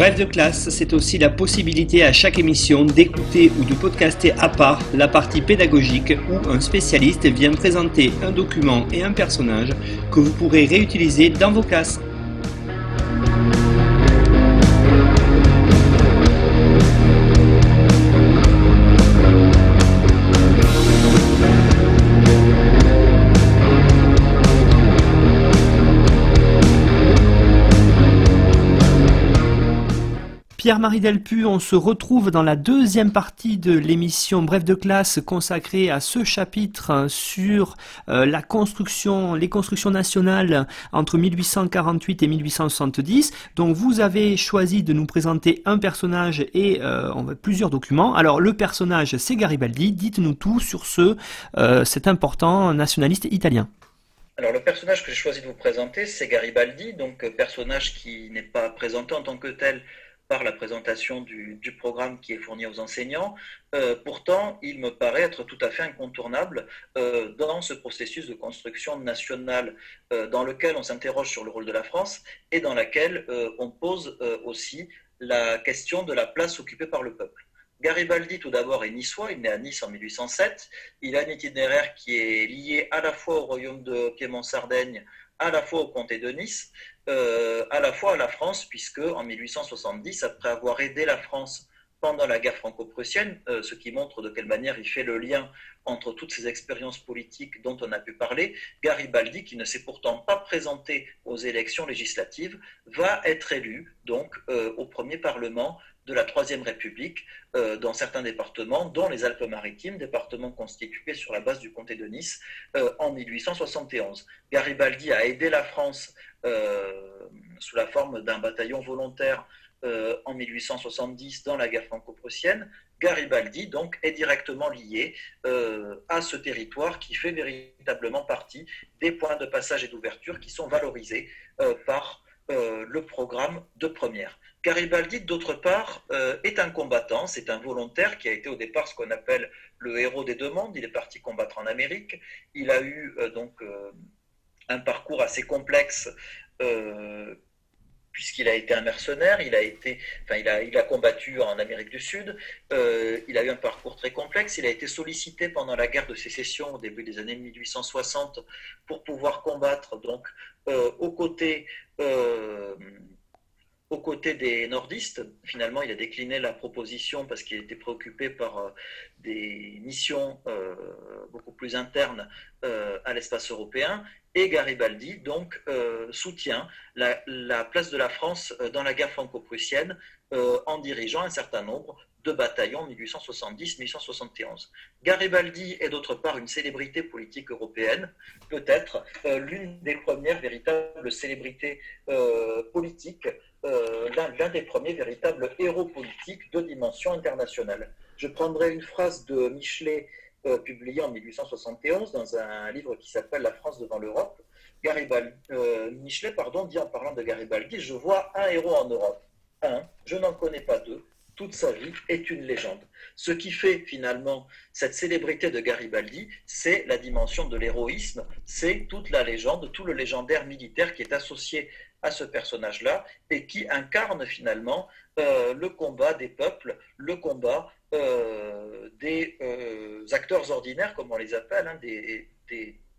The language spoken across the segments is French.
Bref de classe, c'est aussi la possibilité à chaque émission d'écouter ou de podcaster à part la partie pédagogique où un spécialiste vient présenter un document et un personnage que vous pourrez réutiliser dans vos classes. Pierre-Marie Delpu, on se retrouve dans la deuxième partie de l'émission Bref de classe consacrée à ce chapitre sur euh, la construction, les constructions nationales entre 1848 et 1870. Donc vous avez choisi de nous présenter un personnage et euh, plusieurs documents. Alors le personnage c'est Garibaldi. Dites-nous tout sur ce euh, cet important nationaliste italien. Alors le personnage que j'ai choisi de vous présenter, c'est Garibaldi, donc personnage qui n'est pas présenté en tant que tel par la présentation du, programme qui est fourni aux enseignants. Euh, pourtant, il me paraît être tout à fait incontournable euh, dans ce processus de construction nationale euh, dans lequel on s'interroge sur le rôle de la France et dans lequel on pose aussi la question de la place occupée par le peuple. Garibaldi, tout d'abord, est niçois. Il naît à Nice en 1807. Il a un itinéraire qui est lié à la fois au royaume de Piémont-Sardaigne, à la fois au comté de Nice, euh, à la fois à la France, puisque en 1870, après avoir aidé la France pendant la guerre franco-prussienne, euh, ce qui montre de quelle manière il fait le lien entre toutes ces expériences politiques dont on a pu parler, Garibaldi, qui ne s'est pourtant pas présenté aux élections législatives, va être élu donc euh, au premier Parlement de la Troisième République euh, dans certains départements, dont les Alpes-Maritimes, départements constitués sur la base du comté de Nice euh, en 1871. Garibaldi a aidé la France euh, sous la forme d'un bataillon volontaire en 1870 dans la guerre franco-prussienne. Garibaldi, donc, est directement lié à ce territoire qui fait véritablement partie des points de passage et d'ouverture qui sont valorisés par le programme de première. Garibaldi, d'autre part, euh, est un combattant, c'est un volontaire qui a été au départ ce qu'on appelle le héros des deux mondes. Il est parti combattre en Amérique. Il a eu euh, donc euh, un parcours assez complexe puisqu'il a été un mercenaire, il a, été, enfin, il a, il a combattu en Amérique du Sud, il a eu un parcours très complexe, il a été sollicité pendant la guerre de sécession au début des années 1860 pour pouvoir combattre donc aux côtés aux côtés des nordistes. Finalement, il a décliné la proposition parce qu'il était préoccupé par euh, des missions euh, beaucoup plus internes euh, à l'espace européen. Et Garibaldi, donc, soutient la, place de la France dans la guerre franco-prussienne en dirigeant un certain nombre de bataillons 1870-1871. Garibaldi est d'autre part une célébrité politique européenne, peut-être l'une des premières véritables célébrités politiques l'un des premiers véritables héros politiques de dimension internationale. Je prendrai une phrase de Michelet euh, publiée en 1871 dans un livre qui s'appelle La France devant l'Europe. Euh, Michelet pardon, dit en parlant de Garibaldi, je vois un héros en Europe. Un, je n'en connais pas deux. Toute sa vie est une légende. Ce qui fait finalement cette célébrité de Garibaldi, c'est la dimension de l'héroïsme, c'est toute la légende, tout le légendaire militaire qui est associé à ce personnage-là et qui incarne finalement euh, le combat des peuples, le combat euh, des euh, acteurs ordinaires, comme on les appelle, hein, des,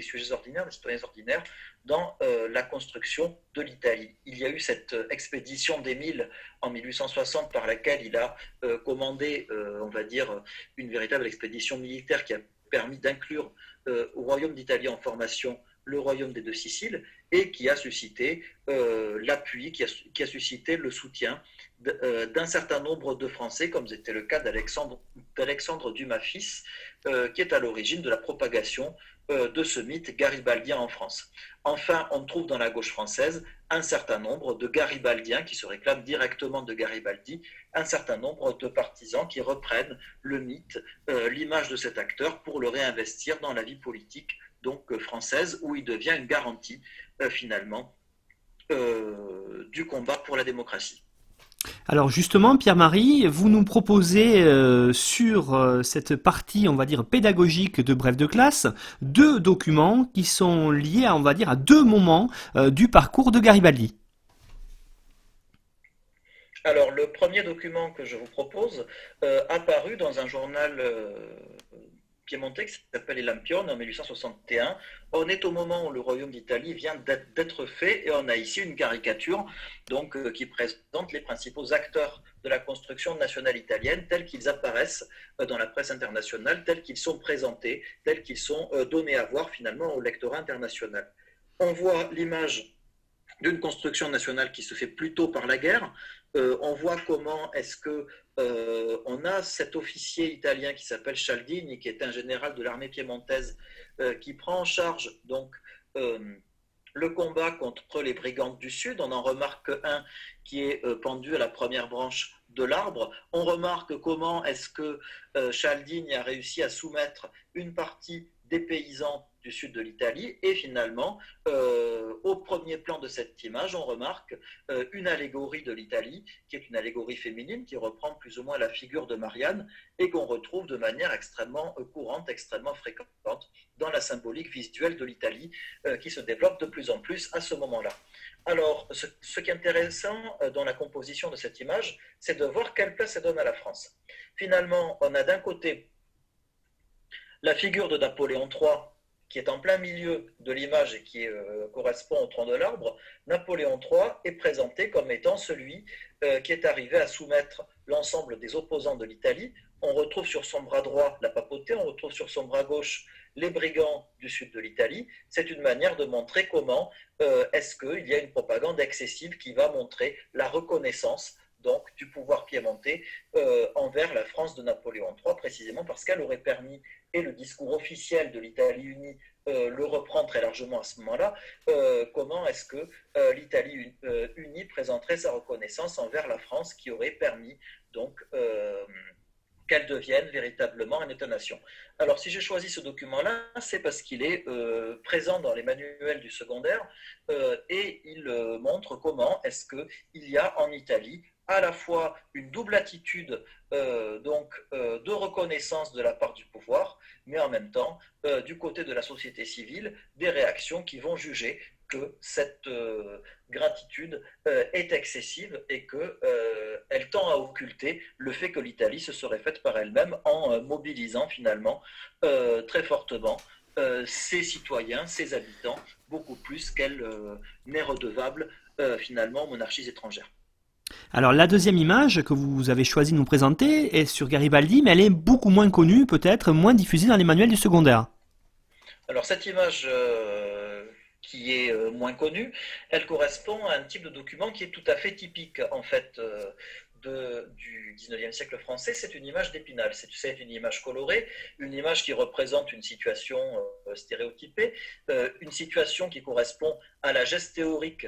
sujets ordinaires, des citoyens ordinaires, dans la construction de l'Italie. Il y a eu cette expédition d'Émile en 1860 par laquelle il a commandé, on va dire, une véritable expédition militaire qui a permis d'inclure au royaume d'Italie en formation le royaume des deux Siciles, et qui a suscité euh, l'appui, qui a, suscité le soutien euh, d'un certain nombre de Français, comme c'était le cas d'Alexandre Dumas fils, euh, qui est à l'origine de la propagation de ce mythe garibaldien en France. Enfin, on trouve dans la gauche française un certain nombre de garibaldiens qui se réclament directement de Garibaldi, un certain nombre de partisans qui reprennent le mythe, l'image de cet acteur pour le réinvestir dans la vie politique donc française, où il devient une garantie finalement du combat pour la démocratie. Alors justement, Pierre-Marie, vous nous proposez euh, sur euh, cette partie, on va dire, pédagogique de Bref de classe, deux documents qui sont liés, à, on va dire, à deux moments euh, du parcours de Garibaldi. Alors le premier document que je vous propose, apparu dans un journal piémontais qui s'appelle Les Lampions en 1861. On est au moment où le royaume d'Italie vient d'être fait et on a ici une caricature donc, euh, qui présente les principaux acteurs de la construction nationale italienne tels qu'ils apparaissent euh, dans la presse internationale, tels qu'ils sont présentés, tels qu'ils sont euh, donnés à voir finalement au lectorat international. On voit l'image d'une construction nationale qui se fait plutôt par la guerre. on voit comment est-ce que euh, on a cet officier italien qui s'appelle Cialdini, qui est un général de l'armée piémontaise, euh, qui prend en charge donc euh, le combat contre les brigands du Sud. On en remarque un qui est pendu à la première branche de l'arbre. On remarque comment est-ce que Cialdini a réussi à soumettre une partie des paysans du sud de l'Italie. Et finalement, euh, au premier plan de cette image, on remarque euh, une allégorie de l'Italie, qui est une allégorie féminine, qui reprend plus ou moins la figure de Marianne, et qu'on retrouve de manière extrêmement euh, courante, extrêmement fréquente dans la symbolique visuelle de l'Italie, qui se développe de plus en plus à ce moment-là. Alors, ce, ce, qui est intéressant dans la composition de cette image, c'est de voir quelle place elle donne à la France. Finalement, on a d'un côté la figure de Napoléon III, qui est en plein milieu de l'image et qui euh, correspond au tronc de l'arbre, Napoléon III est présenté comme étant celui euh, qui est arrivé à soumettre l'ensemble des opposants de l'Italie. On retrouve sur son bras droit la papauté, on retrouve sur son bras gauche les brigands du sud de l'Italie. C'est une manière de montrer comment euh, est-ce qu'il y a une propagande excessive qui va montrer la reconnaissance donc du pouvoir piémontais envers la France de Napoléon III, précisément parce qu'elle aurait permis et le discours officiel de l'Italie unie euh, le reprend très largement à ce moment-là, euh, comment est-ce que euh, l'Italie unie présenterait sa reconnaissance envers la France qui aurait permis donc qu'elle devienne véritablement un État-nation. Alors si j'ai choisi ce document-là, c'est parce qu'il est présent dans les manuels du secondaire et il montre comment est-ce qu'il y a en Italie à la fois une double attitude euh, donc, euh, de reconnaissance de la part du pouvoir, mais en même temps, euh, du côté de la société civile, des réactions qui vont juger que cette gratitude est excessive et qu'elle tend à occulter le fait que l'Italie se serait faite par elle-même en mobilisant finalement très fortement ses citoyens, ses habitants, beaucoup plus qu'elle n'est redevable finalement aux monarchies étrangères. Alors la deuxième image que vous avez choisi de nous présenter est sur Garibaldi, mais elle est beaucoup moins connue, peut-être moins diffusée dans les manuels du secondaire. Alors cette image euh, qui est euh, moins connue, elle correspond à un type de document qui est tout à fait typique en fait euh, du 19e siècle français, c'est une image d'épinal. C'est une image colorée, une image qui représente une situation stéréotypée, une situation qui correspond à la geste théorique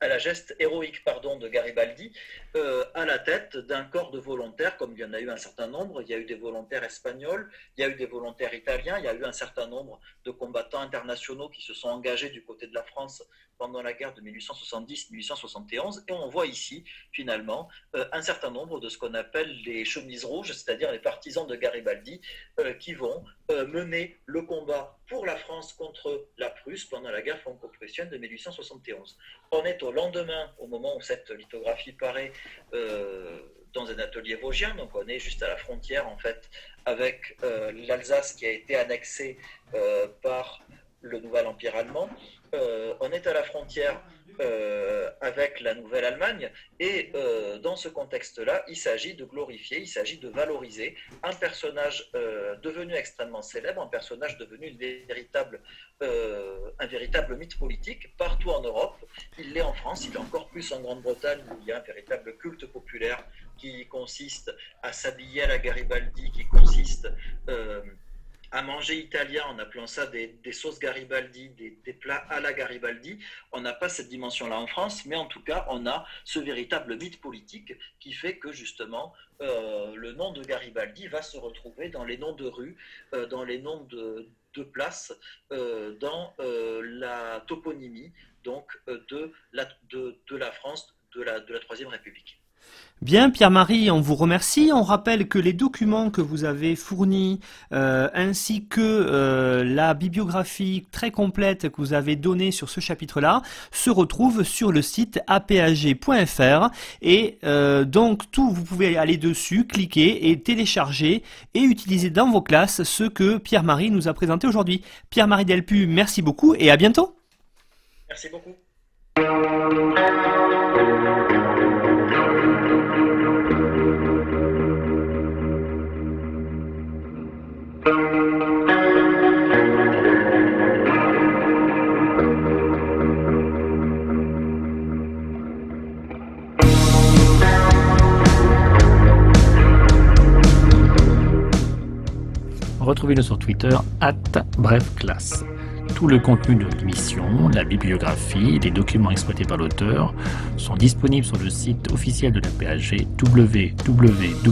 à la geste héroïque pardon, de Garibaldi euh, à la tête d'un corps de volontaires, comme il y en a eu un certain nombre. Il y a eu des volontaires espagnols, il y a eu des volontaires italiens, il y a eu un certain nombre de combattants internationaux qui se sont engagés du côté de la France pendant la guerre de 1870-1871. Et on voit ici, finalement, euh, un certain nombre de ce qu'on appelle les chemises rouges, c'est-à-dire les partisans de Garibaldi, euh, qui vont mener le combat pour la France contre la Prusse pendant la guerre franco-prussienne de 1871. On est au lendemain, au moment où cette lithographie paraît euh, dans un atelier vosgien, donc on est juste à la frontière en fait avec euh, l'Alsace qui a été annexée euh, par le nouvel empire allemand. on est à la frontière euh, avec la Nouvelle-Allemagne. Et euh, dans ce contexte-là, il s'agit de glorifier, il s'agit de valoriser un personnage euh, devenu extrêmement célèbre, un personnage devenu véritable, un véritable mythe politique partout en Europe. Il l'est en France, il est encore plus en Grande-Bretagne où il y a un véritable culte populaire qui consiste à s'habiller à la Garibaldi, qui consiste à manger italien en appelant ça des, sauces Garibaldi, des, plats à la Garibaldi. On n'a pas cette dimension-là en France, mais en tout cas, on a ce véritable mythe politique qui fait que justement, euh, le nom de Garibaldi va se retrouver dans les noms de rues, euh, dans les noms de, places, euh, dans la toponymie donc, de, la, de, France de de la Troisième République. Bien, Pierre-Marie, on vous remercie. On rappelle que les documents que vous avez fournis, euh, ainsi que euh, la bibliographie très complète que vous avez donnée sur ce chapitre-là, se retrouvent sur le site apag.fr. Et euh, donc, tout, vous pouvez aller dessus, cliquer et télécharger et utiliser dans vos classes ce que Pierre-Marie nous a présenté aujourd'hui. Pierre-Marie Delpu, merci beaucoup et à bientôt. Merci beaucoup. Retrouvez-le sur Twitter, at brefclasse. Tout le contenu de l'émission, la bibliographie, les documents exploités par l'auteur sont disponibles sur le site officiel de la PAG www.apag.fr.